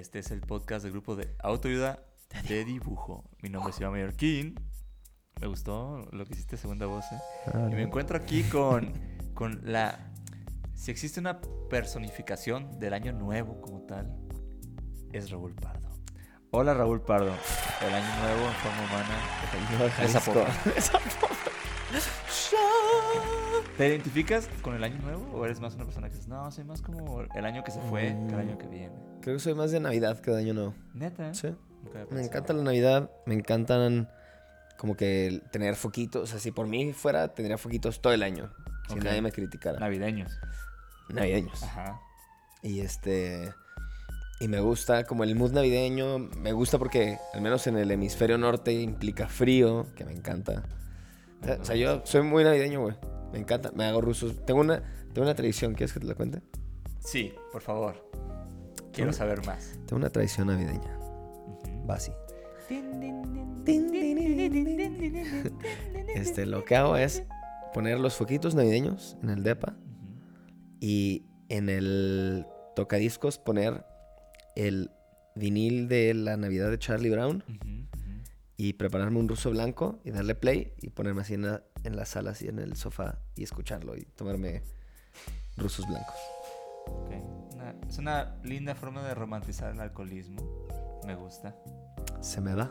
Este es el podcast del grupo de autoayuda de dibujo. Mi nombre es Iván Mallorquín. Me gustó lo que hiciste segunda voz. ¿eh? Y me encuentro aquí con, con la... Si existe una personificación del año nuevo como tal, es Raúl Pardo. Hola Raúl Pardo. El año nuevo en forma humana. Esa popa. ¿Te identificas con el año nuevo o eres más una persona que dices, no, soy más como el año que se fue que el año que viene? Creo que soy más de Navidad que de Año Nuevo. Neta. Sí. Había Me encanta la Navidad, me encantan como que tener foquitos. O sea, si por mí fuera, tendría foquitos todo el año. Si nadie me criticara. Navideños. Navideños. Ajá. Y este. Y me gusta como el mood navideño. Me gusta porque, al menos en el hemisferio norte, implica frío, que me encanta. O sea, o sea, yo soy muy navideño, güey. Me encanta. Me hago rusos. Tengo una, tengo una tradición. ¿Quieres que te la cuente? Sí, por favor. Quiero saber más. Tengo una tradición navideña. Va así. Este, lo que hago es poner los foquitos navideños en el depa y en el tocadiscos poner el vinil de la Navidad de Charlie Brown ujú. Y prepararme un ruso blanco y darle play y ponerme así en la, en la sala, así en el sofá y escucharlo y tomarme rusos blancos. Una- es una linda forma de romantizar el alcoholismo. Me gusta. Se me da.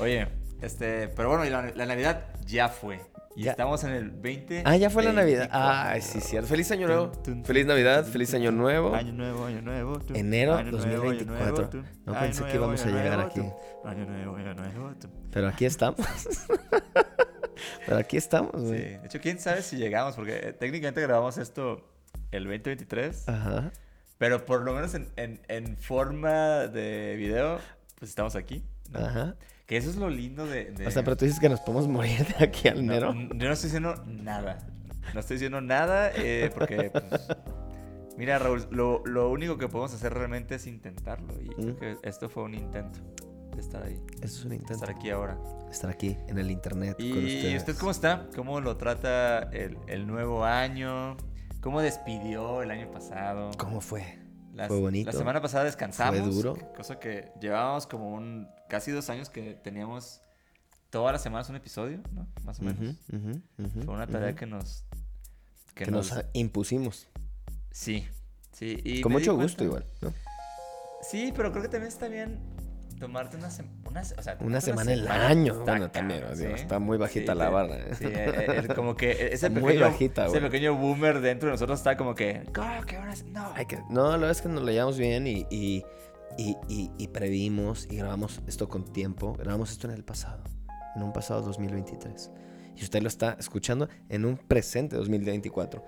Oye, este, pero bueno, la Navidad ya fue. Y Ya. estamos en el 20. Ah, ya fue la Navidad. 24. Ay, sí, cierto. Feliz año nuevo. Tun, tun, Feliz Navidad, tun, feliz año nuevo. Año nuevo, año nuevo. Enero Año nuevo, año 2024. nuevo. No pensé que íbamos a llegar nuevo, aquí. Año nuevo, año nuevo. Pero aquí estamos. Pero aquí estamos, Sí, güey. de hecho, quién sabe si llegamos, porque eh, técnicamente grabamos esto el 2023, Ajá. pero por lo menos en, en- en forma de video, pues estamos aquí. ¿no? Ajá. Que eso es lo lindo de... de- O sea, pero tú dices que nos podemos morir de aquí al No, enero. n- yo no estoy diciendo nada. No estoy diciendo nada eh, porque, pues, mira, Raúl, lo, lo único que podemos hacer realmente es intentarlo. Y creo que esto fue un intento de estar ahí, Eso es un intento. estar aquí ahora. Estar aquí en el internet con ¿Y ustedes. usted cómo está? ¿Cómo lo trata el, el nuevo año? ¿Cómo despidió el año pasado? ¿Cómo fue? Las- Fue bonito. La semana pasada descansamos. Fue duro. Cosa que llevábamos como un casi dos años que teníamos todas las semanas un episodio, ¿no? Más o menos. Fue una tarea que nos... que nos impusimos. Sí, sí. Y Con mucho gusto igual, ¿no? Sí, pero creo que también está bien tomarte una, sem- una, o sea, Una semana al año. está Bueno, también, ¿sí? está muy bajita Sí, la barra. ¿eh? Sí, eh, eh, como que ese muy bajita, ese pequeño boomer dentro de nosotros está como que, "¿Cómo que ahora sí? no? Hay que- no, la verdad es que nos lo llevamos bien y, y, y, y- y previmos y grabamos esto con tiempo. Grabamos esto en el pasado, en un pasado 2023. Y usted lo está escuchando en un presente 2024.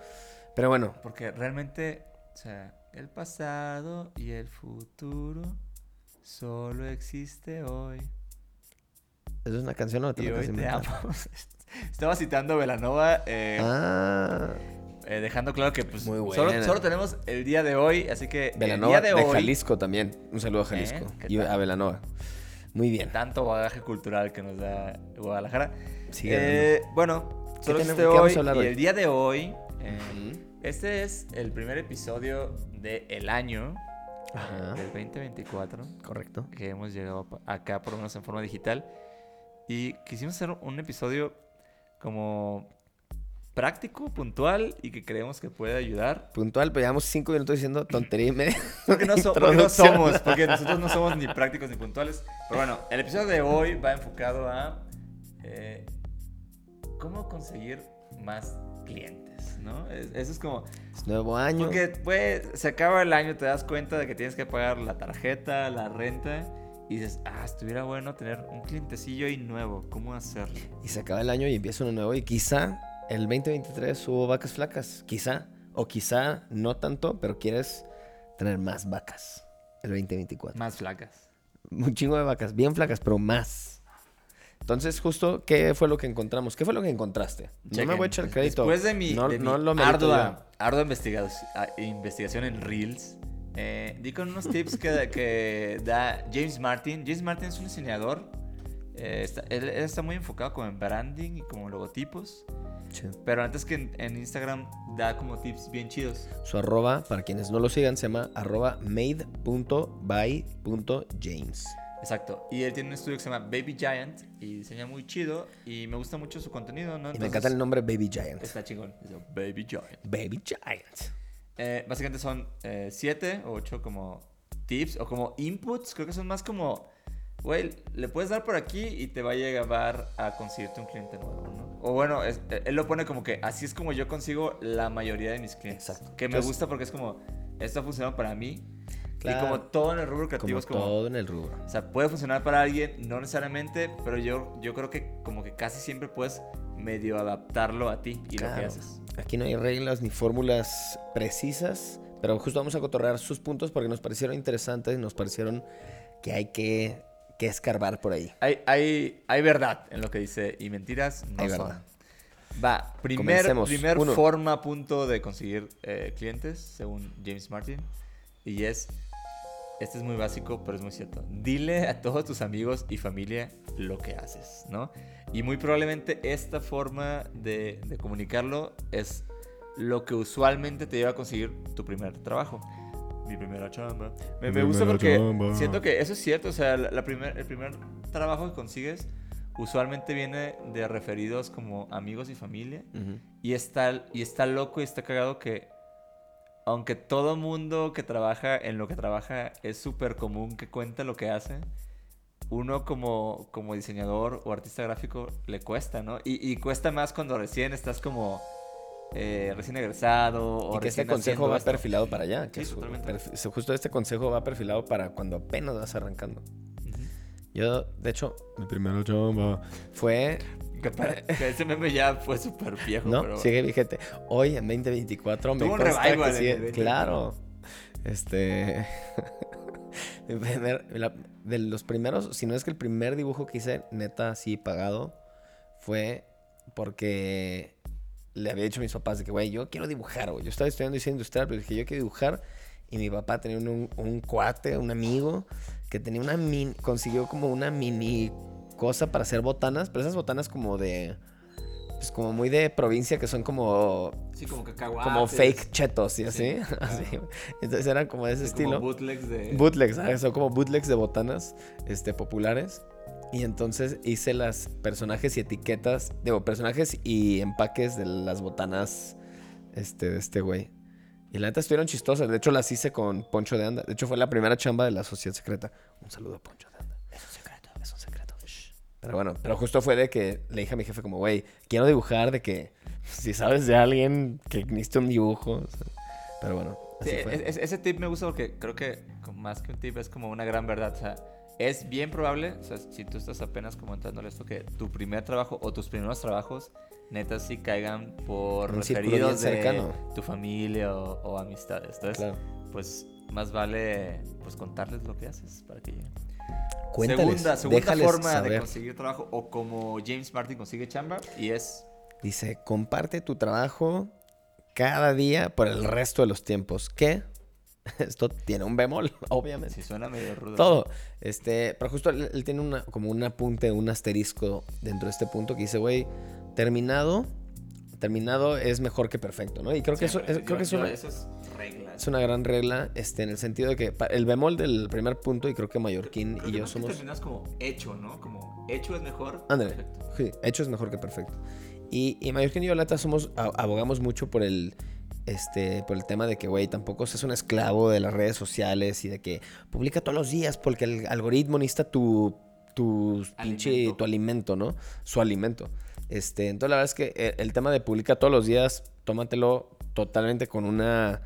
Pero bueno, Porque realmente, o sea, el pasado y el futuro solo existe hoy. ¿eso es una canción o te Y hoy de te amo. Estaba citando a Velanova, eh, Ah, eh, dejando claro que pues, Muy solo, buena. solo tenemos el día de hoy, así que el de, día de, hoy, Jalisco también. Un saludo a Jalisco. ¿Eh? ¿Qué Y tal? a Velanova. Muy bien. tanto bagaje cultural que nos da Guadalajara. Eh, bueno, solo tenemos- existe hoy y hoy? el día de hoy, eh, este es el primer episodio del año Ajá. del 2024 Correcto. que hemos llegado acá por lo menos en forma digital y quisimos hacer un episodio como práctico, puntual y que creemos que puede ayudar. Puntual, pero llevamos cinco minutos diciendo tontería y media. Porque no, so- porque no somos, porque nosotros no somos ni prácticos ni puntuales. Pero bueno, el episodio de hoy va enfocado a eh, cómo conseguir más clientes, ¿no? Es- Eso es como... Es nuevo año. Porque pues, se acaba el año, te das cuenta de que tienes que pagar la tarjeta, la renta, y dices, ah, estuviera bueno tener un clientecillo ahí nuevo, ¿cómo hacerlo? Y se acaba el año y empieza uno nuevo. Y quizá el 2023 hubo vacas flacas. Quizá. O quizá no tanto, pero quieres tener más vacas. el 2024. Más flacas. Un chingo de vacas, bien flacas, pero más. Entonces, justo, ¿qué fue lo que encontramos? ¿Qué fue lo que encontraste? No me voy a echar crédito. Después de mi, no, de no mi lo merito ardua, ardua investigación, investigación en Reels, eh, di con unos tips que, que da James Martin. James Martin es un diseñador. eh, está- él, él está muy enfocado como en branding y como logotipos. Sí. Pero antes que en, en Instagram da como tips bien chidos. Su arroba, para quienes no lo sigan, se llama arroba made.by.james. Exacto. Y él tiene un estudio que se llama Baby Giant y diseña muy chido. Y me gusta mucho su contenido, ¿no? Y me Entonces, encanta el nombre Baby Giant. Está chingón. Baby Giant. Baby Giant. Eh, básicamente son eh, siete o ocho como tips o como inputs. Creo que son más como, güey, le puedes dar por aquí y te va a llevar a conseguirte un cliente nuevo, ¿no? O bueno, es- eh, él lo pone como que así es como yo consigo la mayoría de mis clientes. Exacto. Que me Entonces- gusta porque es como, esto ha funcionado para mí. Claro. Y como todo en el rubro creativo Como es como... todo en el rubro. O sea, puede funcionar para alguien, no necesariamente, pero yo, yo creo que como que casi siempre puedes medio adaptarlo a ti y lo que haces. Aquí no hay reglas ni fórmulas precisas, pero justo vamos a cotorrear sus puntos porque nos parecieron interesantes y nos parecieron que hay que, que escarbar por ahí. Hay, hay, hay verdad en lo que dice y mentiras no Hay son. verdad. Va, primer, Comencemos. primer Uno. forma punto de conseguir eh, clientes, según James Martin, y es, este es muy básico, pero es muy cierto. Dile a todos tus amigos y familia lo que haces, ¿no? Y muy probablemente esta forma de, de comunicarlo es lo que usualmente te lleva a conseguir tu primer trabajo. Mi primera chamba. Me, me gusta porque chamba. siento que eso es cierto. O sea, la, la primer, el primer trabajo que consigues usualmente viene de referidos como amigos y familia. Y está, y está loco y está cagado que, aunque todo mundo que trabaja en lo que trabaja es súper común que cuenta lo que hace, uno como, como diseñador o artista gráfico le cuesta, ¿no? Y, y cuesta más cuando recién estás como eh, recién egresado o Y que este consejo va esto. perfilado para allá. Que Sí, su- justo este consejo va perfilado para cuando apenas vas arrancando. Yo, de hecho, mi primera chamba fue Que, ese meme ya fue súper viejo, ¿No? pero... Sigue vigente. Hoy, en 2024, me un revival que en sí. el 2024. Claro. Este... de los primeros, si no es que el primer dibujo que hice, neta, así pagado, fue porque le había dicho a mis papás de que, güey, yo quiero dibujar, güey. Yo estaba estudiando diseño industrial, pero dije, yo quiero dibujar. Y mi papá tenía un, un- un cuate, un amigo, que tenía una mini, consiguió como una mini cosa para hacer botanas, pero esas botanas como de, pues como muy de provincia, que son como, Sí, como cacahuates. como fake chetos y así. Sí, así. claro. Entonces eran como de ese Sí, como estilo. bootlegs de... Bootlegs, ¿sabes? son como bootlegs de botanas este, populares. Y entonces hice las personajes y etiquetas, digo, personajes y empaques de las botanas este, de este güey. Y la neta estuvieron chistosas. De hecho, las hice con Poncho de Anda. De hecho, fue la primera chamba de la Sociedad Secreta. Un saludo a Poncho de Anda. Es un secreto, es un secreto. Pero bueno, pero justo fue de que le dije a mi jefe como, güey, quiero dibujar de que si sabes de alguien que necesite un dibujo. o sea, pero bueno, Sí, así fue. es- es- ese tip me gusta porque creo que más que un tip es como una gran verdad. O sea, es bien probable, o sea, si tú estás apenas como esto, que tu primer trabajo o tus primeros trabajos, neta, sí caigan por Un referidos de cercano. tu familia o, o amistades. Entonces, Claro. pues más vale pues contarles lo que haces para que lleguen. Cuéntales, segunda segunda forma de saber. conseguir trabajo o como James Martin consigue chamba y es Dice, comparte tu trabajo cada día por el resto de los tiempos. ¿Qué? Esto tiene un bemol, obviamente. si suena medio rudo. Todo. Este, pero justo él, él tiene una, como un apunte, un asterisco dentro de este punto que dice, güey, terminado, terminado es mejor que perfecto, ¿no? Y creo que eso, es, creo Yo- que es yo- una, eso es regla. es una gran regla, este, en el sentido de que el bemol del primer punto, y creo que Mallorquín Creo y que yo somos... terminas como hecho, ¿no? Como hecho es mejor. Ándale. Perfecto. Sí, hecho es mejor que perfecto. Y, y Mallorquín y yo, la neta, somos, abogamos mucho por el, este, por el tema de que, güey, tampoco seas un esclavo de las redes sociales y de que publica todos los días porque el algoritmo necesita tu, tu pinche, Alimento. tu alimento, ¿no? Su alimento. Este, entonces la verdad es que el, el tema de publica todos los días, tómatelo totalmente con una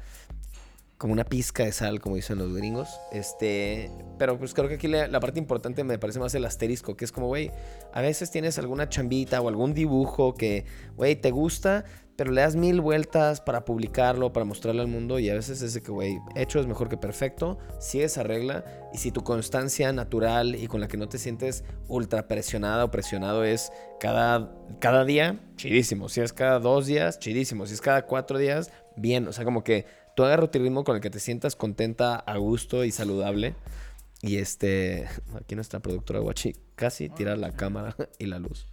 como una pizca de sal, como dicen los gringos. Este, pero pues creo que aquí la, parte importante me parece más el asterisco, que es como, güey, a veces tienes alguna chambita o algún dibujo que, güey, te gusta, pero le das mil vueltas para publicarlo, para mostrarlo al mundo y a veces es de que, güey, hecho es mejor que perfecto, sigue esa regla y si tu constancia natural y con la que no te sientes ultra presionada o presionado es cada, cada día, chidísimo. Si es cada dos días, chidísimo. Si es cada cuatro días, bien. O sea, como que tú agarra tu ritmo con el que te sientas contenta, a gusto y saludable. Y este, aquí nuestra productora Guachi casi tira la cámara y la luz.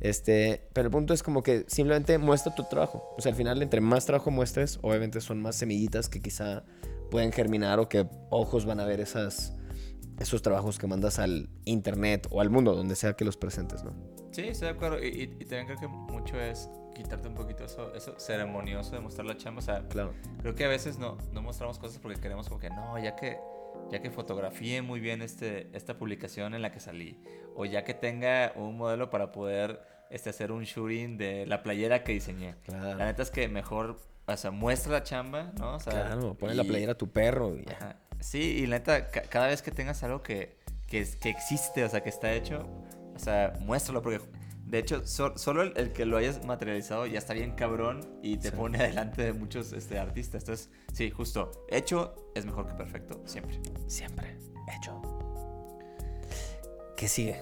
Este, pero el punto es como que simplemente muestra tu trabajo. O sea, al final, entre más trabajo muestres, obviamente son más semillitas que quizá pueden germinar o que ojos van a ver esas, esos trabajos que mandas al internet o al mundo, donde sea que los presentes, ¿no? Sí, estoy de acuerdo. Y, también creo que mucho es quitarte un poquito eso, eso ceremonioso de mostrar la chamba. O sea, claro. creo que a veces no, no mostramos cosas porque queremos como que no, ya que ya que fotografíe muy bien este, esta publicación en la que salí, o ya que tenga un modelo para poder este, hacer un shooting de la playera que diseñé. La neta es que mejor, o sea, muestra la chamba, ¿no? O sea, claro, pone la playera a tu perro. Y Sí, y la neta, cada vez que tengas algo que, que, que, existe, o sea, que está hecho, o sea, muéstralo, porque de hecho, solo el, que lo hayas materializado ya está bien cabrón y te pone adelante de muchos este, artistas. Entonces, sí, justo, hecho es mejor que perfecto, siempre. Siempre, hecho. ¿Qué sigue?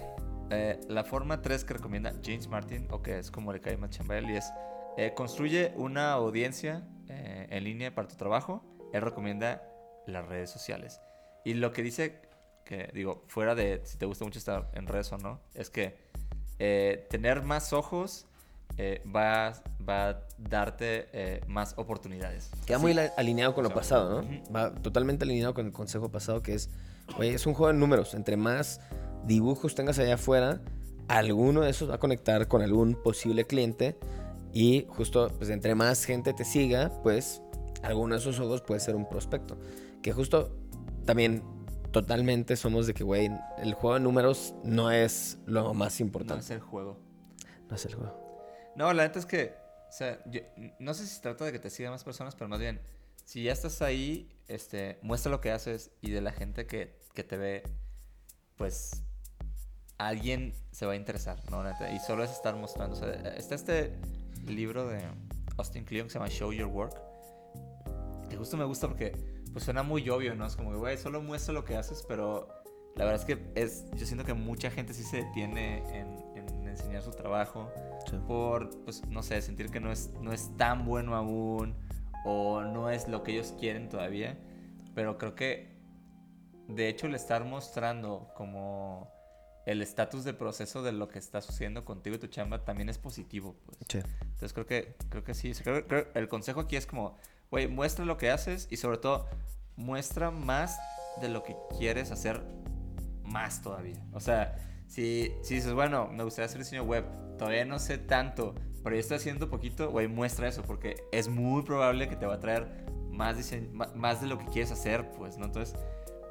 Eh, la forma 3 que recomienda James Martin, o que es como le cae más y es eh, construye una audiencia eh, en línea para tu trabajo. Él recomienda las redes sociales. Y lo que dice, que digo, fuera de si te gusta mucho estar en redes o no, es que tener más ojos va, va, a darte más oportunidades. Queda muy alineado con lo pasado, ¿no? Va totalmente alineado con el consejo pasado que es, oye, es un juego de números. Entre más dibujos tengas allá afuera, alguno de esos va a conectar con algún posible cliente y justo pues entre más gente te siga, pues alguno de esos ojos puede ser un prospecto. Que justo también totalmente somos de que, güey, el juego de números no es lo más importante. No es el juego. No es el juego. No, la neta es que, o sea, no sé si se trata de que te sigan más personas, pero más bien, si ya estás ahí, este, muestra lo que haces y de la gente que, que te ve, pues alguien se va a interesar, ¿no? Y solo es estar mostrando. O sea, está este libro de Austin Kleon que se llama Show Your Work. Que justo me gusta porque pues suena muy obvio, ¿no? Es como güey, solo muestra lo que haces, pero la verdad es que es, yo siento que mucha gente sí se detiene en, enseñar su trabajo por, pues, no sé, sentir que no es, no es tan bueno aún o no es lo que ellos quieren todavía. Pero creo que, de hecho, el estar mostrando como el estatus de proceso de lo que está sucediendo contigo y tu chamba también es positivo. Pues. Entonces creo que, creo que sí. el consejo aquí es como, güey, muestra lo que haces y sobre todo muestra más de lo que quieres hacer más todavía. O sea, si, si dices, bueno, me gustaría hacer diseño web, todavía no sé tanto, pero ya estoy haciendo poquito, güey, muestra eso porque es muy probable que te va a traer más, más de lo que quieres hacer, pues, ¿no? Entonces,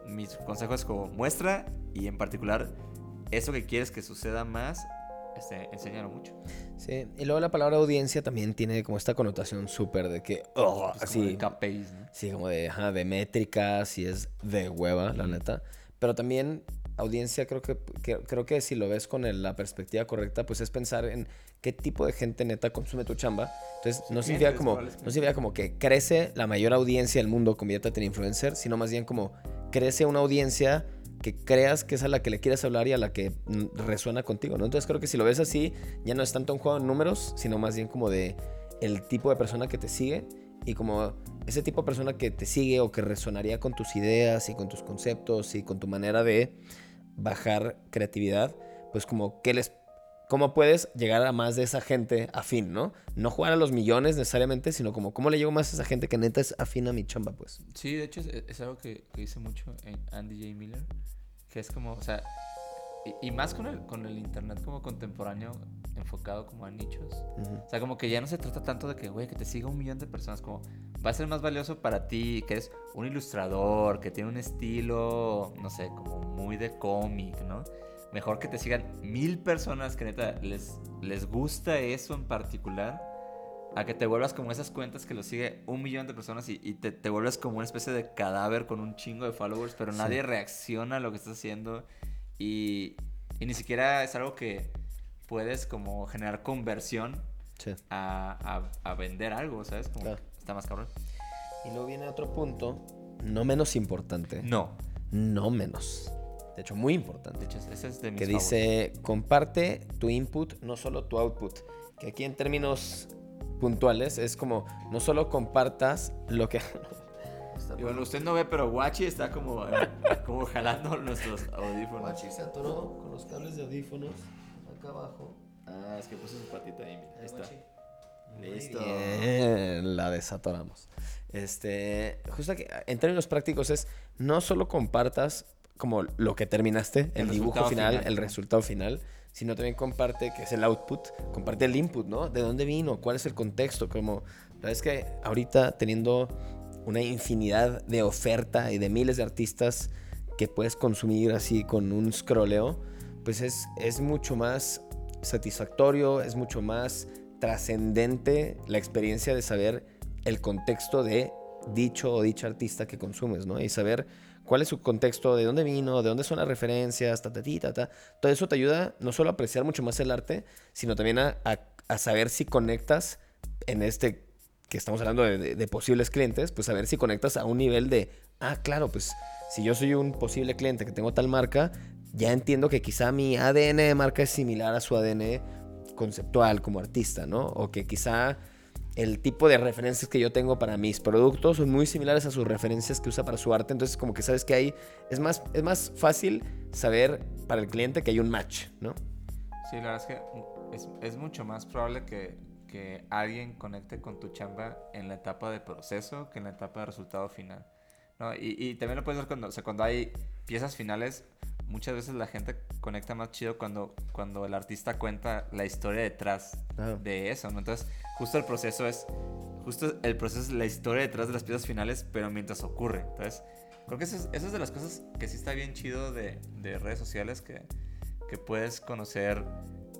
mi consejo es como muestra y en particular eso que quieres que suceda más, este, enséñalo mucho. Sí, y luego la palabra audiencia también tiene como esta connotación súper de que, oh, pues así. ¿no? Sí, como de, ajá, de métricas y es de hueva, la neta. Pero también audiencia creo que, creo que si lo ves con la perspectiva correcta, pues es pensar en qué tipo de gente neta consume tu chamba. Entonces, no, significa como, no significa como que crece la mayor audiencia del mundo, conviértete en influencer, sino más bien como crece una audiencia que creas que es a la que le quieres hablar y a la que resuena contigo, ¿no? Entonces creo que si lo ves así, ya no es tanto un juego de números, sino más bien como de el tipo de persona que te sigue y como ese tipo de persona que te sigue o que resonaría con tus ideas y con tus conceptos y con tu manera de bajar creatividad, pues como que les cómo puedes llegar a más de esa gente afín, ¿no? No jugar a los millones necesariamente, sino como cómo le llego más a esa gente que neta es afín a mi chamba, pues. Sí, de hecho es, algo que, que, dice mucho en Andy J. Miller, que es como, o sea, y, más con el, con el internet como contemporáneo enfocado como a nichos. O sea, como que ya no se trata tanto de que, güey, que te siga un millón de personas, como va a ser más valioso para ti, que eres un ilustrador, que tiene un estilo, no sé, como muy de cómic, ¿no? Mejor que te sigan mil personas que neta les, les gusta eso en particular a que te vuelvas como esas cuentas que lo sigue un millón de personas y, te, te, vuelves como una especie de cadáver con un chingo de followers, pero nadie reacciona a lo que estás haciendo y, y, ni siquiera es algo que puedes como generar conversión a, a, vender algo, ¿sabes? Como Está más cabrón. Y luego viene otro punto, no menos importante. No. No menos. De hecho, muy importante. De hecho, ese es de mis Que dice, comparte tu input, no solo tu output. Que aquí en términos puntuales es como, no solo compartas lo que... y bueno, usted no ve, pero Guachi está como, como jalando nuestros audífonos. Guachi se atoró con los cables de audífonos acá abajo. Ah, es que puso su patita ahí, Ahí está. Listo. la desatoramos. Este, justo que en términos prácticos es no solo compartas como lo que terminaste, el, dibujo final, el resultado final, sino también comparte, que es el output, comparte el input, ¿no? ¿De dónde vino? ¿Cuál es el contexto? Como, la verdad es que ahorita teniendo una infinidad de oferta y de miles de artistas que puedes consumir así con un scrolleo, pues es, es mucho más satisfactorio, es mucho más trascendente la experiencia de saber el contexto de dicho o dicha artista que consumes, ¿no? Y saber cuál es su contexto, de dónde vino, de dónde son las referencias, ta, ta, ta, ta. Todo eso te ayuda no solo a apreciar mucho más el arte, sino también a, saber si conectas en este que estamos hablando de, de, posibles clientes, pues saber si conectas a un nivel de, ah, claro, pues si yo soy un posible cliente que tengo tal marca, ya entiendo que quizá mi ADN de marca es similar a su ADN conceptual como artista, ¿no? O que quizá el tipo de referencias que yo tengo para mis productos son muy similares a sus referencias que usa para su arte. Entonces, como que sabes que hay. Es más, es más fácil saber para el cliente que hay un match, ¿no? Sí, la verdad es que es, es mucho más probable que, que, alguien conecte con tu chamba en la etapa de proceso que en la etapa de resultado final. ¿no? Y, y también lo puedes ver cuando, cuando hay piezas finales muchas veces la gente conecta más chido cuando, cuando el artista cuenta la historia detrás de eso, ¿no? Entonces, justo el proceso es, justo el proceso es la historia detrás de las piezas finales, pero mientras ocurre. Entonces, creo que eso es, de las cosas que sí está bien chido de, de redes sociales, que, que puedes conocer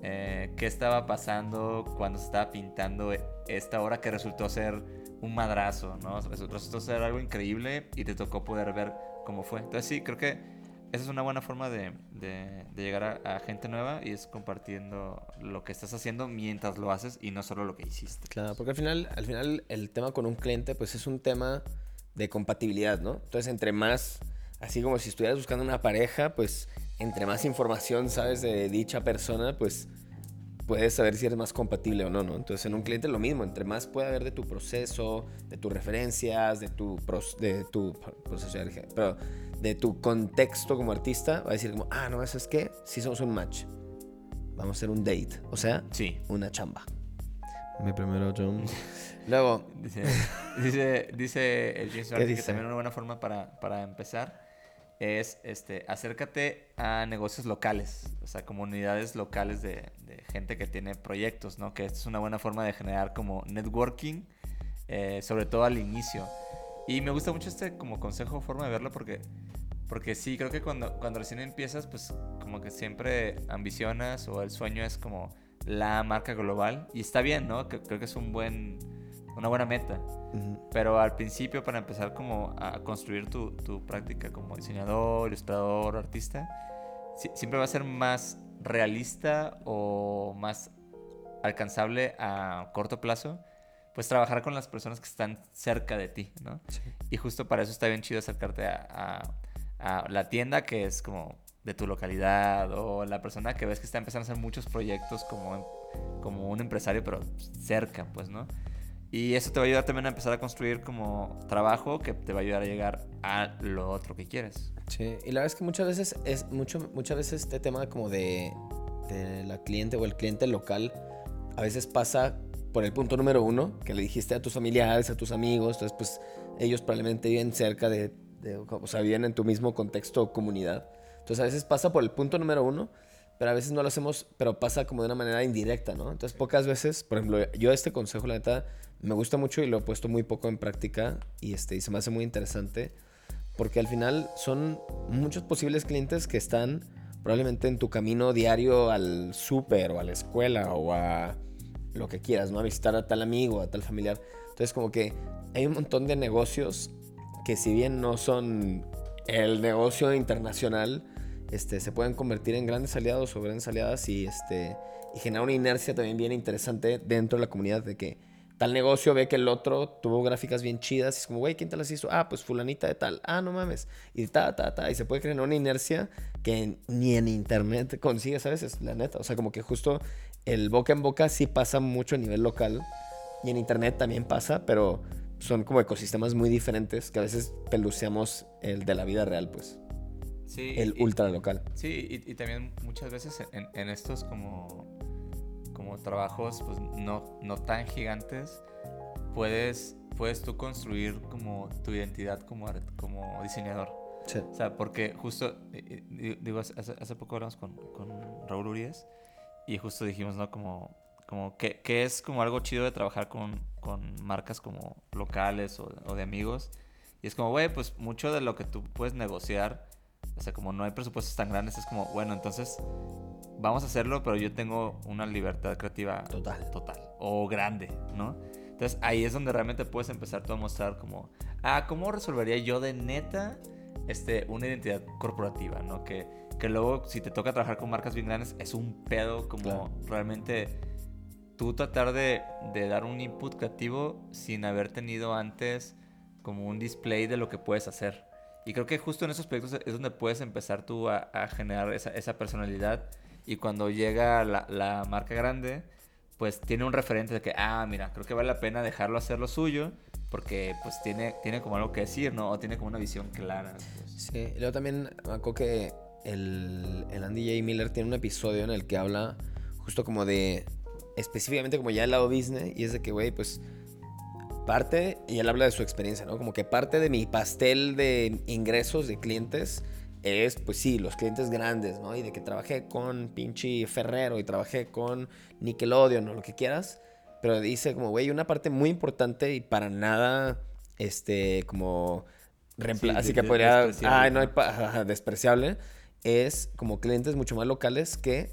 eh, qué estaba pasando cuando se estaba pintando esta obra que resultó ser un madrazo, ¿no? Resultó ser algo increíble y te tocó poder ver cómo fue. Entonces sí, creo que esa es una buena forma de, de, llegar a, gente nueva y es compartiendo lo que estás haciendo mientras lo haces y no solo lo que hiciste. Claro, porque al final, al final el tema con un cliente pues es un tema de compatibilidad, ¿no? Entonces entre más, así como si estuvieras buscando una pareja, pues entre más información sabes de dicha persona, pues puedes saber si eres más compatible o no, ¿no? Entonces en un cliente lo mismo, entre más puede haber de tu proceso, de tus referencias, de tu, de tu proceso, pero de tu contexto como artista, va a decir como, ah, no, eso es que sí somos un match. Vamos a hacer un date. O sea, sí. una chamba. Mi primero John. Luego. Dice, dice, dice el James que también una buena forma para, para, empezar es este acércate a negocios locales, o sea, comunidades locales de, gente que tiene proyectos, ¿no? Que es una buena forma de generar como networking, eh, sobre todo al inicio. Y me gusta mucho este como consejo, forma de verlo, porque porque sí, creo que cuando, cuando recién empiezas, pues como que siempre ambicionas o el sueño es como la marca global. Y está bien, ¿no? creo que es un buen, una buena meta. Pero al principio, para empezar como a construir tu, tu práctica como diseñador, ilustrador, artista, siempre va a ser más realista o más alcanzable a corto plazo, pues trabajar con las personas que están cerca de ti, ¿no? Y justo para eso está bien chido acercarte a a la tienda que es como de tu localidad o la persona que ves que está empezando a hacer muchos proyectos como, como un empresario, pero cerca, pues, ¿no? Y eso te va a ayudar también a empezar a construir como trabajo que te va a ayudar a llegar a lo otro que quieres. Sí, y la verdad es que muchas veces es mucho, muchas veces este tema como de, de la cliente o el cliente local a veces pasa por el punto número uno, que le dijiste a tus familiares, a tus amigos, entonces pues ellos probablemente viven cerca de o sea, viven en tu mismo contexto o comunidad. Entonces a veces pasa por el punto número uno, pero a veces no lo hacemos, pero pasa como de una manera indirecta, ¿no? Entonces pocas veces, por ejemplo, yo este consejo, la neta, me gusta mucho y lo he puesto muy poco en práctica y, este, y se me hace muy interesante, porque al final son muchos posibles clientes que están probablemente en tu camino diario al súper o a la escuela o a lo que quieras, ¿no? A visitar a tal amigo, a tal familiar. Entonces como que hay un montón de negocios que si bien no son el negocio internacional, este, se pueden convertir en grandes aliados o grandes aliadas y, este, y generar una inercia también bien interesante dentro de la comunidad de que tal negocio ve que el otro tuvo gráficas bien chidas y es como, güey, ¿quién te las hizo? Ah, pues fulanita de tal. Ah, no mames. Y ta, ta, ta. Y se puede crear una inercia que ni en internet consigues a veces, la neta. O sea, como que justo el boca en boca sí pasa mucho a nivel local y en internet también pasa, pero son como ecosistemas muy diferentes que a veces peluceamos el de la vida real, pues. Sí. El ultra local. Sí, y, también muchas veces en, en estos como como trabajos pues no, no tan gigantes, puedes, puedes tú construir como tu identidad como, como diseñador. O sea, porque justo, digo, hace, hace poco hablamos con, con, Raúl Urias y justo dijimos, ¿no? Como, como que, que es como algo chido de trabajar con, con marcas como locales o, o de amigos. Y es como, güey, pues mucho de lo que tú puedes negociar, o sea, como no hay presupuestos tan grandes, es como, bueno, entonces vamos a hacerlo, pero yo tengo una libertad creativa total, total o grande, ¿no? Entonces ahí es donde realmente puedes empezar tú a mostrar como, ah, ¿cómo resolvería yo de neta este, una identidad corporativa, ¿no? Que, que luego si te toca trabajar con marcas bien grandes es un pedo como realmente tú tratar de, de, dar un input creativo sin haber tenido antes como un display de lo que puedes hacer. Y creo que justo en esos proyectos es donde puedes empezar tú a, generar esa, personalidad y cuando llega la, marca grande, pues tiene un referente de que, ah, mira, creo que vale la pena dejarlo hacer lo suyo, porque pues tiene, tiene como algo que decir, ¿no? O tiene como una visión clara. Pues. Sí, luego también me acuerdo que el, el Andy J. Miller tiene un episodio en el que habla justo como de, específicamente como ya el lado business, y es de que, güey, pues parte, y él habla de su experiencia, ¿no? Como que parte de mi pastel de ingresos de clientes es, pues sí, los clientes grandes, ¿no? Y de que trabajé con pinche Ferrero y trabajé con Nickelodeon o lo que quieras. Pero dice como, güey, una parte muy importante y para nada, este, como... así que podría... Ah, no hay... despreciable. Es como clientes mucho más locales que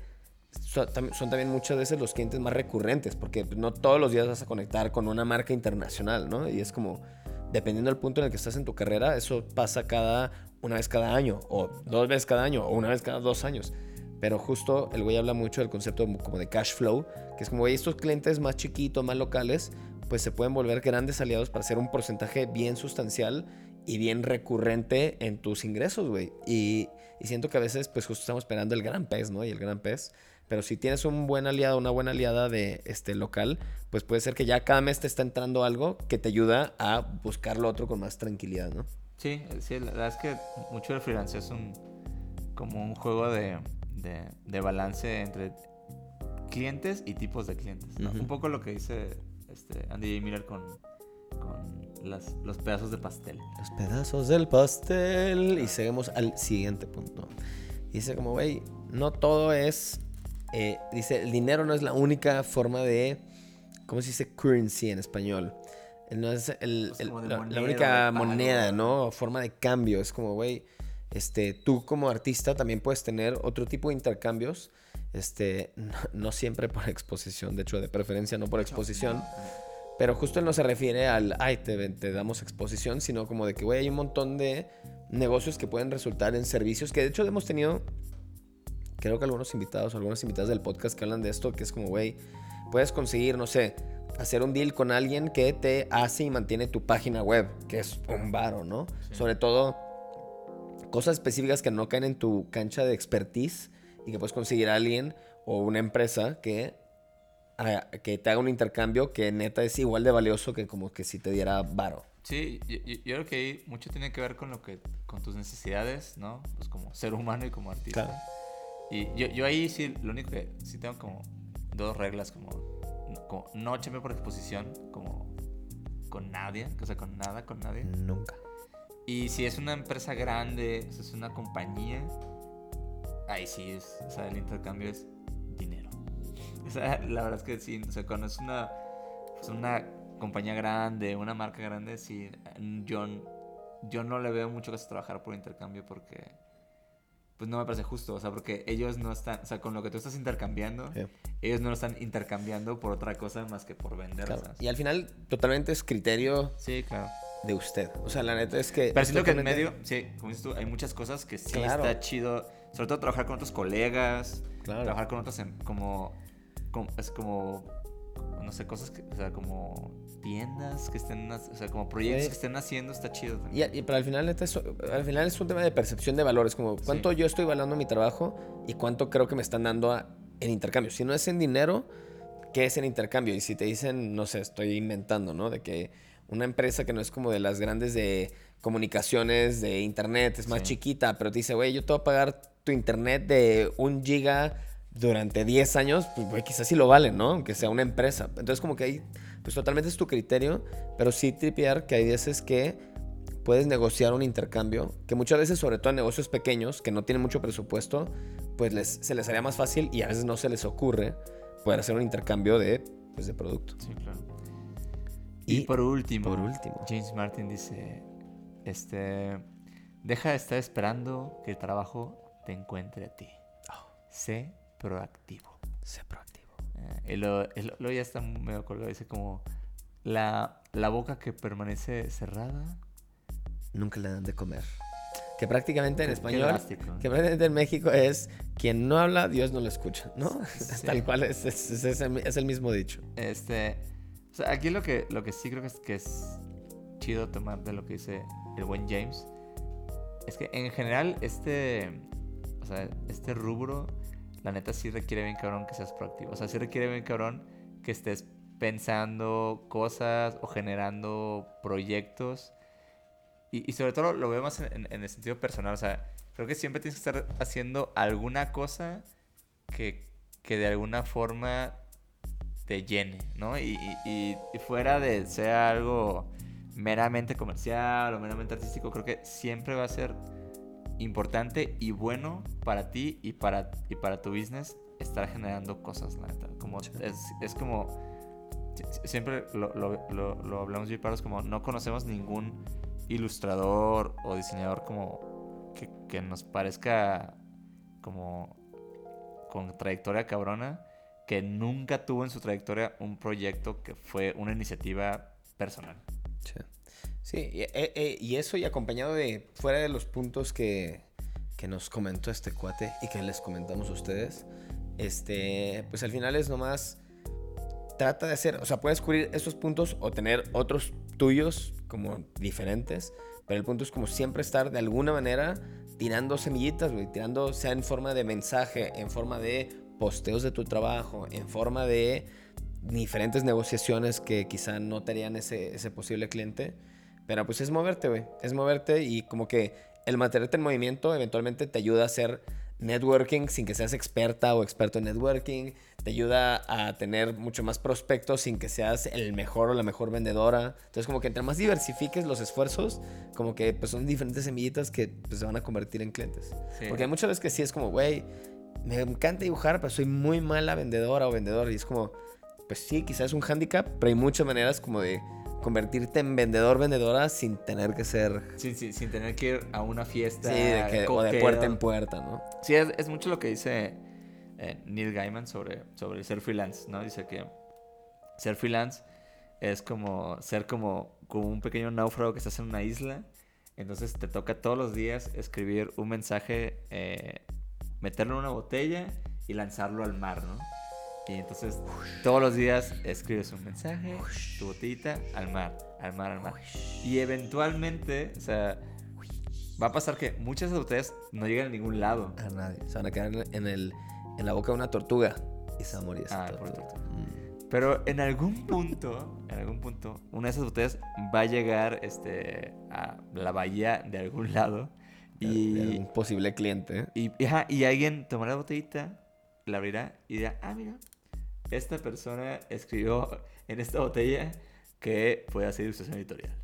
son, también muchas veces los clientes más recurrentes, porque no todos los días vas a conectar con una marca internacional, ¿no? Y es como, dependiendo del punto en el que estás en tu carrera, eso pasa cada una vez cada año, o dos veces cada año, o una vez cada dos años. Pero justo el güey habla mucho del concepto como de cash flow, que es como, güey, estos clientes más chiquitos, más locales, pues se pueden volver grandes aliados para hacer un porcentaje bien sustancial y bien recurrente en tus ingresos, güey. Y, y, siento que a veces, pues justo estamos esperando el gran pez, ¿no? Y el gran pez. Pero si tienes un buen aliado, una buena aliada de este local, pues puede ser que ya cada mes te está entrando algo que te ayuda a buscar lo otro con más tranquilidad, ¿no? Sí, sí, la verdad es que mucho del freelance es un como un juego de, de, balance entre clientes y tipos de clientes. Un poco lo que dice este Andy J. Miller con, con las, los pedazos de pastel. Los pedazos del pastel. Y seguimos al siguiente punto. Dice como, güey, no todo es... Eh, dice, el dinero no es la única forma de... ¿Cómo se dice currency en español? No es el, pues la, única moneda, ¿no? Forma de cambio. Es como, güey, este, tú como artista también puedes tener otro tipo de intercambios. Este, no, siempre por exposición, de hecho, de preferencia no por exposición. Pero justo él no se refiere al, ay, te, te damos exposición, sino como de que, güey, hay un montón de negocios que pueden resultar en servicios que de hecho hemos tenido, creo que algunos invitados, algunas invitadas del podcast que hablan de esto, que es como, güey, puedes conseguir, no sé, hacer un deal con alguien que te hace y mantiene tu página web, que es un varo, ¿no? Sobre todo cosas específicas que no caen en tu cancha de expertise y que puedes conseguir a alguien o una empresa que, que te haga un intercambio que neta es igual de valioso que como que si te diera varo. Sí, yo, creo que ahí mucho tiene que ver con lo que con tus necesidades, ¿no? Pues como ser humano y como artista. Y yo, yo ahí sí, lo único que sí tengo como dos reglas como no echarme por exposición, como con nadie, o sea, con nada, con nadie. Nunca. Y si es una empresa grande, si es una compañía, ahí sí es, o sea, el intercambio es dinero. O sea, la verdad es que sí, o sea, cuando es una, pues una compañía grande, una marca grande, sí, yo, yo no le veo mucho que trabajar por intercambio porque pues no me parece justo, o sea, porque ellos no están, o sea, con lo que tú estás intercambiando, Sí. ellos no lo están intercambiando por otra cosa más que por vender. Claro. Y al final, totalmente es criterio Sí, claro. de usted. O sea, la neta es que. Pero siento que en medio, sí, como dices tú, hay muchas cosas que sí Claro. está chido, sobre todo trabajar con otros colegas, Claro. trabajar con otros, em- como, como- es como, no sé, cosas que, o sea, como tiendas que estén, o sea, como proyectos Sí. que estén haciendo, está chido Y, también. y- pero al final, neta, es, al final es un tema de percepción de valores, como cuánto Sí. yo estoy valorando mi trabajo y cuánto creo que me están dando a- en intercambio. Si no es en dinero, ¿qué es en intercambio? Y si te dicen, no sé, estoy inventando, ¿no? De que una empresa que no es como de las grandes de comunicaciones, de internet, es más Sí. chiquita, pero te dice, güey, yo te voy a pagar tu internet de un giga durante 10 años, pues, güey, quizás sí lo vale, ¿no? Aunque sea una empresa. Entonces, como que ahí, pues totalmente es tu criterio, pero sí tripear que hay veces que puedes negociar un intercambio, que muchas veces, sobre todo en negocios pequeños, que no tienen mucho presupuesto, pues les, se les haría más fácil y a veces no se les ocurre poder hacer un intercambio de, pues, de producto. Sí, claro. Y, Y por último, por último. James Martin dice, este, deja de estar esperando que el trabajo te encuentre a ti. Oh. Sé proactivo. Sé proactivo. Eh, y lo- y lo- luego ya está medio colgado, dice como, la, la boca que permanece cerrada. Nunca le dan de comer. Que prácticamente en español, drástico, que prácticamente en México es quien no habla, Dios no lo escucha, ¿no? Sí. Tal cual es, es, es- es el, es el mismo dicho. Este, o sea, aquí lo que, lo que sí creo que es, que es chido tomar de lo que dice el buen James es que en general este, o sea, este rubro, la neta sí requiere bien cabrón que seas proactivo. O sea, sí requiere bien cabrón que estés pensando cosas o generando proyectos. Y, y sobre todo lo veo más en, en el sentido personal. O sea, creo que siempre tienes que estar haciendo alguna cosa que, que de alguna forma te llene, ¿no? Y, y- y- fuera de sea algo meramente comercial o meramente artístico, creo que siempre va a ser importante y bueno para ti y para, y para tu business estar generando cosas, la neta. Como, Sí. es, es como, si- si- siempre lo, lo, lo, lo hablamos yo y Pablo, es como no conocemos ningún ilustrador o diseñador como que, que nos parezca como con trayectoria cabrona que nunca tuvo en su trayectoria un proyecto que fue una iniciativa personal. Sí, Sí, y, eh, eh, y eso y acompañado de, fuera de los puntos que, que nos comentó este cuate y que les comentamos a ustedes, este, pues al final es nomás, trata de hacer, o sea, puedes cubrir esos puntos o tener otros tuyos como diferentes, pero el punto es como siempre estar de alguna manera tirando semillitas, tirando, sea en forma de mensaje, en forma de posteos de tu trabajo, en forma de diferentes negociaciones que quizá no te harían ese, ese posible cliente. Pero pues es moverte, güey. Es moverte y como que el mantenerte en movimiento eventualmente te ayuda a hacer networking sin que seas experta o experto en networking. Te ayuda a tener mucho más prospectos sin que seas el mejor o la mejor vendedora. Entonces como que entre más diversifiques los esfuerzos, como que pues son diferentes semillitas que pues, se van a convertir en clientes. Sí. Porque hay muchas veces que sí es como, güey, me encanta dibujar, pero soy muy mala vendedora o vendedor. Y es como, pues sí, quizás es un hándicap, pero hay muchas maneras como de convertirte en vendedor, vendedora sin tener que ser... Sin, tener que ir a una fiesta. Sí, de que- o de puerta en puerta, ¿no? Sí, es, es mucho lo que dice eh, Neil Gaiman sobre, sobre ser freelance, ¿no? Dice que ser freelance es como ser como, como un pequeño náufrago que estás en una isla. Entonces te toca todos los días escribir un mensaje, eh, meterlo en una botella y lanzarlo al mar, ¿no? Y entonces todos los días escribes un mensaje, tu botellita, al mar, al mar, al mar. Y eventualmente, o sea, va a pasar que muchas de botellas no llegan a ningún lado. A nadie. Se van a quedar en, el, en la boca de una tortuga y se va a morir esa Ah, por tortuga. Mm. Pero en algún punto, en algún punto, una de esas botellas va a llegar este, a la bahía de algún lado. Y, un posible cliente. y, ajá, y alguien tomará la botellita, la abrirá y dirá, ah, mira, esta persona escribió en esta botella que puede hacer ilustración editorial.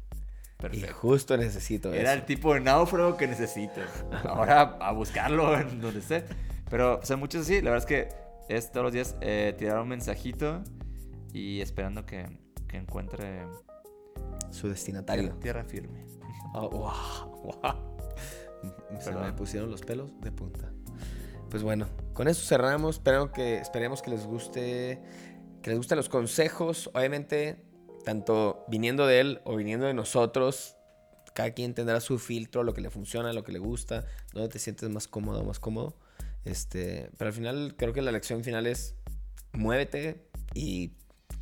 Y Perfecto. justo necesito Era eso. el tipo de náufrago que necesito. Ahora a buscarlo en donde esté. Pero, o sea, muchos así. La verdad es que es todos los días eh, tirar un mensajito y esperando que, que encuentre Su destinatario. tierra, tierra firme. Oh, wow, wow. Se me pusieron los pelos de punta. Pues bueno, con eso cerramos. Espero que, esperemos que les guste, que les gusten los consejos. Obviamente, tanto viniendo de él o viniendo de nosotros, cada quien tendrá su filtro, lo que le funciona, lo que le gusta, donde te sientes más cómodo más cómodo. Este, pero al final creo que la lección final es muévete y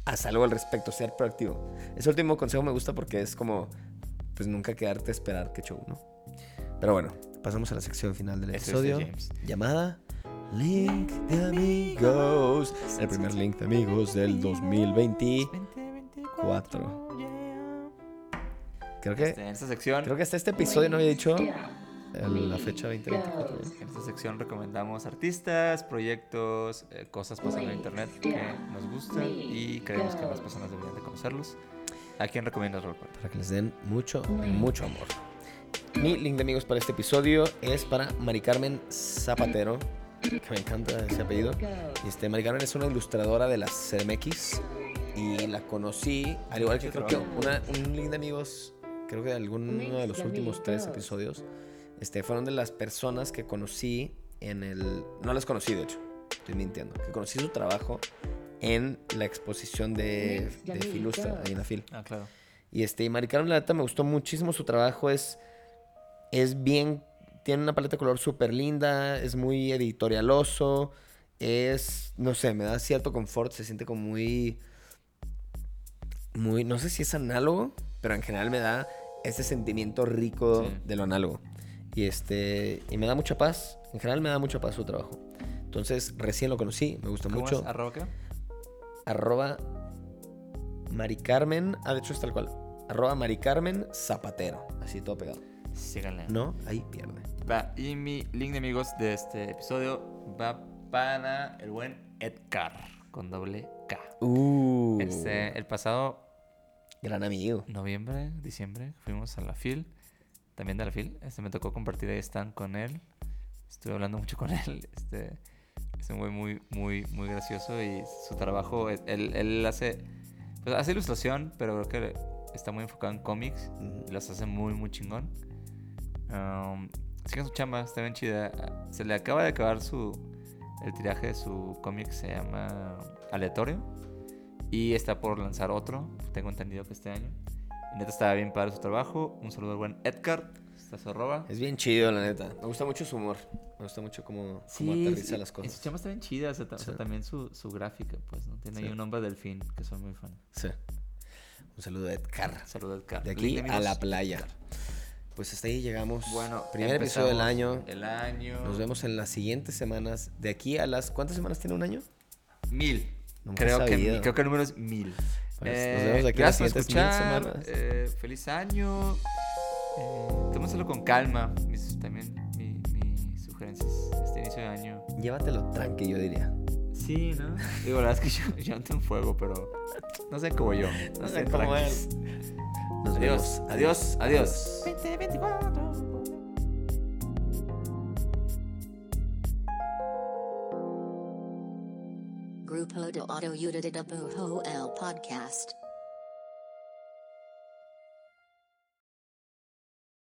haz algo al respecto, ser proactivo. Ese último consejo me gusta porque es como, pues nunca quedarte a esperar que show, ¿no? Pero bueno, pasamos a la sección final del episodio llamada Link de Amigos. El primer link de amigos del 2024. Creo que, este, en esta sección, creo que hasta este episodio no había dicho la fecha 2024. En esta sección recomendamos artistas, proyectos, eh, cosas pasando en internet que nos gustan y creemos que más personas deberían de conocerlos. ¿A quién recomiendas, Robert? Para que les den mucho, mucho amor. Mi link de amigos para este episodio es para Mari Carmen Zapatero, que me encanta ese apellido. Este, Mari Carmen es una ilustradora de las CMX y la conocí, al igual que creo que un link de amigos, creo que de alguno de los últimos tres episodios este, fueron de las personas que conocí en el... No las conocí, de hecho, estoy mintiendo. Que conocí su trabajo en la exposición de, de Filustra, ahí en la Fil. Ah, claro. Y este, y Mari Carmen, la neta, me gustó muchísimo su trabajo. Es, es bien... Tiene una paleta de color súper linda, es muy editorialoso, es, no sé, me da cierto confort, se siente como muy, muy, no sé si es análogo, pero en general me da ese sentimiento rico de lo análogo. Y, este, y me da mucha paz. En general me da mucha paz su trabajo. Entonces, recién lo conocí, me gusta mucho. Es? ¿Arroba qué? Arroba Mari Carmen. Ah, de hecho es tal cual. Arroba Mari Carmen Zapatero. Así todo pegado. Síganle. No, ahí pierde. Va, y mi link de amigos de este episodio va para el buen Edgar, con doble K. Uh. Este, el pasado... Gran amigo. Noviembre, diciembre, fuimos a la FIL también de la FIL. Este, me tocó compartir ahí stand con él. Estuve hablando mucho con él. Este, es un güey muy, muy, muy gracioso y su trabajo, él, él hace, pues hace ilustración, pero creo que está muy enfocado en cómics. Y las hace muy, muy chingón. Um, sigan su chamba, está bien chida. Se le acaba de acabar su, el tiraje de su cómic, se llama Aleatorio. Y está por lanzar otro, tengo entendido que este año. Y neta estaba bien padre su trabajo. Un saludo al buen Edgar. Está su arroba. Es bien chido, la neta. Me gusta mucho su humor. Me gusta mucho cómo, aterriza las cosas. Su chama está bien chida. O sea, también su, su, gráfica, pues, ¿no? Tiene ahí un nombre delfín, que soy muy fan. Sí. Un saludo a Edgar. Un saludo a Edgar. De aquí a la playa. Pues hasta ahí llegamos. Bueno, primer episodio del año. El año. Nos vemos en las siguientes semanas. De aquí a las. ¿Cuántas semanas tiene un año? Mil. creo, que, creo que el número es mil. Pues, nos vemos de aquí eh, gracias por escuchar. Eh, feliz año. Eh, con calma. también mis sugerencias este inicio de año. Llévatelo tranqui, yo diría. Sí, ¿no? Digo, la verdad es que yo, yo ando en fuego, pero no sé cómo yo. No, sé cómo es. Nos adiós, vemos. adiós, adiós. 2024. Grupo de Auto Unidad Bujo el Podcast.